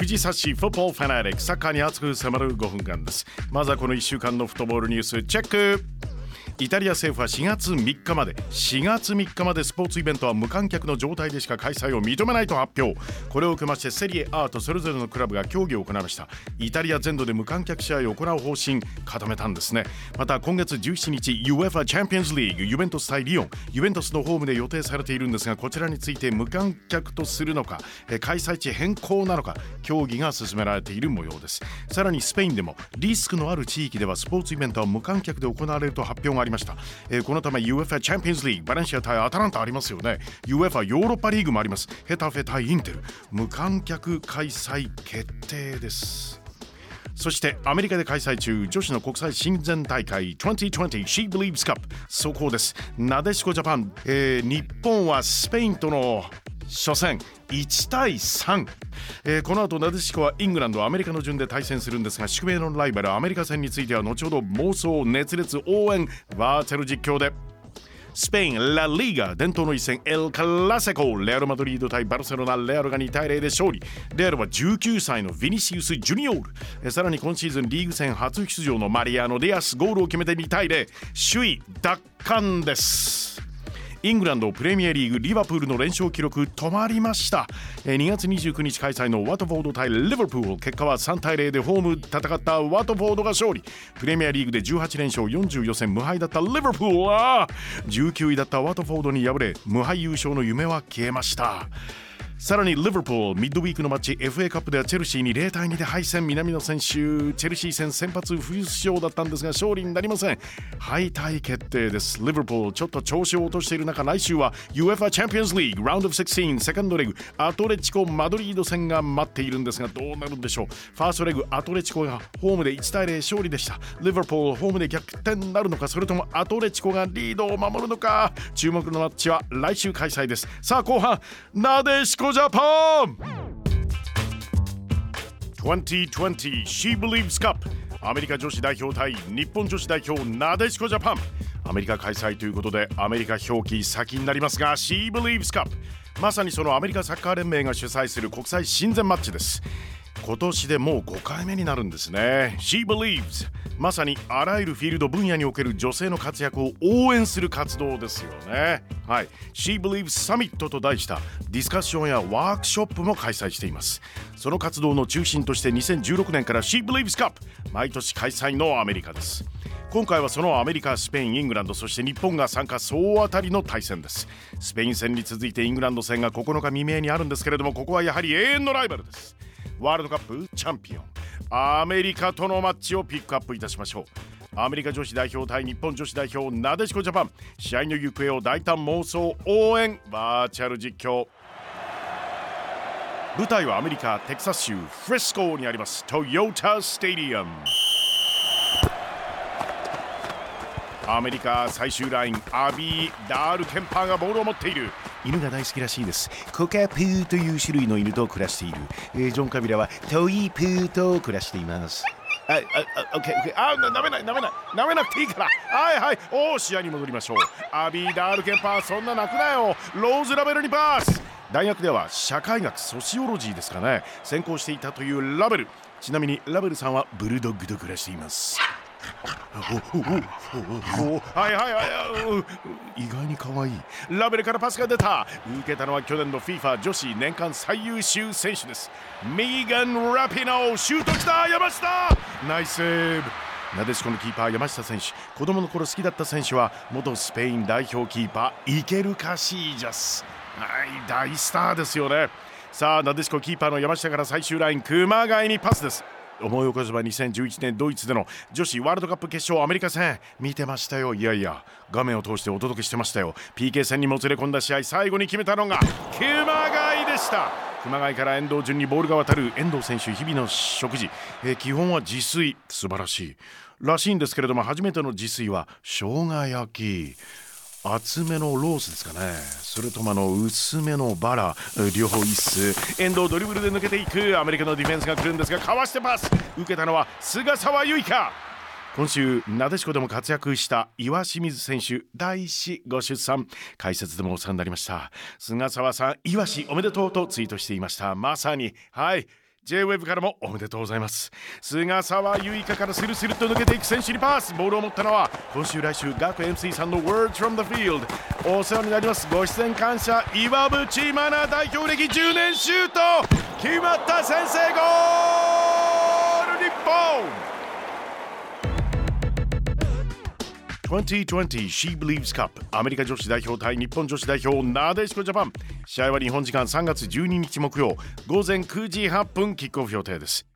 藤差しフットボーファナリックサッカーに熱く迫る5分間です。まずはこの1週間のフットボールニュースチェック。イタリア政府は4月3日まで4月3日までスポーツイベントは無観客の状態でしか開催を認めないと発表。これを受けましてセリエ A とそれぞれのクラブが協議を行いました。イタリア全土で無観客試合を行う方針固めたんですね。また今月17日 UEFA チャンピオンズリーグユベントス対リオン。ユベントスのホームで予定されているんですがこちらについて無観客とするのか開催地変更なのか協議が進められている模様です。さらにスペインでもリスクのある地域ではスポーツイベントは無観客で行われると発表がありました、えー、このため UEFA チャンピオンズリーグバレンシア対アタランタありますよね。UEFA ヨーロッパリーグもあります。ヘタフェ対インテル。無観客開催決定です。そしてアメリカで開催中女子の国際親善大会2020 She Believes Cup 速報です。なでしこジャパン、えー、日本はスペインとの初戦1対3、えー、この後なでしこはイングランドアメリカの順で対戦するんですが宿命のライバルアメリカ戦については後ほど妄想熱烈応援バーチャル実況で。スペイン、ラ・リーガ伝統の一戦エル・カラセコ。レアル・マドリード対バルセロナレアルが2対0で勝利。レアルは19歳のヴィニシウス・ジュニオール。さらに今シーズンリーグ戦初出場のマリアーノ・ディアスゴールを決めて2対0首位奪還です。イングランドプレミアリーグリバプールの連勝記録止まりました。2月29日開催のワトフォード対リバプール。結果は3対0でホーム戦ったワトフォードが勝利。プレミアリーグで18連勝40予選無敗だったリバプールは19位だったワトフォードに敗れ無敗優勝の夢は消えました。さらにリバプールミッドウィークのマッチ FA カップではチェルシーに0対2で敗戦。南野選手チェルシー戦先発冬出場だったんですが勝利になりません。敗退決定です。リバプールちょっと調子を落としている中来週は UFA チャンピオンズリーグラウンドオブ16セカンドレグアトレチコマドリード戦が待っているんですがどうなるんでしょう。ファーストレグアトレチコがホームで1対0勝利でした。リバプールホームで逆転なるのかそれともアトレチコがリードを守るのか。注目のマッチは来週開催です。さあ後半なでしこジャパン2020 She Believes Cup. アメリカ女子代表対日本女子代表なでしこジャパンアメリカ開催ということでアメリカ表記先になりますが She Believes Cup. まさにそのアメリカサッカー連盟が主催する国際親善マッチです今年でもう5回目になるんですね。She Believes まさにあらゆるフィールド分野における女性の活躍を応援する活動ですよね。はい。She Believes Summit と題したディスカッションやワークショップも開催しています。その活動の中心として2016年から She Believes Cup 毎年開催のアメリカです。今回はそのアメリカ、スペイン、イングランドそして日本が参加総当たりの対戦です。スペイン戦に続いてイングランド戦が9日未明にあるんですけれどもここはやはり永遠のライバルです。ワールドカップチャンピオン。アメリカとのマッチをピックアップいたしましょう。アメリカ女子代表対日本女子代表なでしこジャパン。試合の行方を大胆妄想応援。バーチャル実況。舞台はアメリカテキサス州フレスコにあります。トヨタスタディアムアメリカ最終ラインアビー・ダール・ケンパーがボールを持っている犬が大好きらしいですコカプーという種類の犬と暮らしている、えー、ジョン・カビラはトイプーと暮らしていますあ、あ、オッケー、オッケー。あ、なめない、なめない、なめなくていいから。はいはい。お試合に戻りましょう。アビー・ダール・ケンパー、そんな泣くなよ。ローズ・ラベルにパス。大学では社会学ソシオロジーですかね。専攻していたというラベル。ちなみにラベルさんはブルドッグと暮らしています。はいはいはい意外に可愛いラベルからパスが出た受けたのは去年の FIFA 女子年間最優秀選手ですミーガン・ラピノシュートきた山下ナイスセーブなでしこのキーパー山下選手子供の頃好きだった選手は元スペイン代表キーパーイケル・カシージャスはい大スターですよねさあなでしこキーパーの山下から最終ライン熊谷にパスです思い起こせば2011年ドイツでの女子ワールドカップ決勝アメリカ戦見てましたよ。いやいや画面を通してお届けしてましたよ。PK 戦にもつれ込んだ試合最後に決めたのが熊谷でした。熊谷から遠藤順にボールが渡る遠藤選手日々の食事、えー、基本は自炊。素晴らしい。らしいんですけれども初めての自炊は生姜焼き。厚めのロースですかね。それともあの薄めのバラ。両方いいっす遠藤ドリブルで抜けていくアメリカのディフェンスが来るんですがかわしてパス。受けたのは菅沢優衣か。今週なでしこでも活躍した岩清水選手第一ご出産。解説でもお世話になりました。菅沢さん岩清おめでとうとツイートしていました。まさにはい。J-WEB からもおめでとうございます。菅沢結香からスルスルと抜けていく選手にパス。ボールを持ったのは今週来週学 MC さんの Words from the Field お世話になります。ご出演感謝。岩渕真奈代表歴10年シュート。決まった先制ゴール日本。2020 She Believes Cup アメリカ女子代表対日本女子代表なでしこジャパン。試合は日本時間3月12日木曜。午前9時8分キックオフ予定です。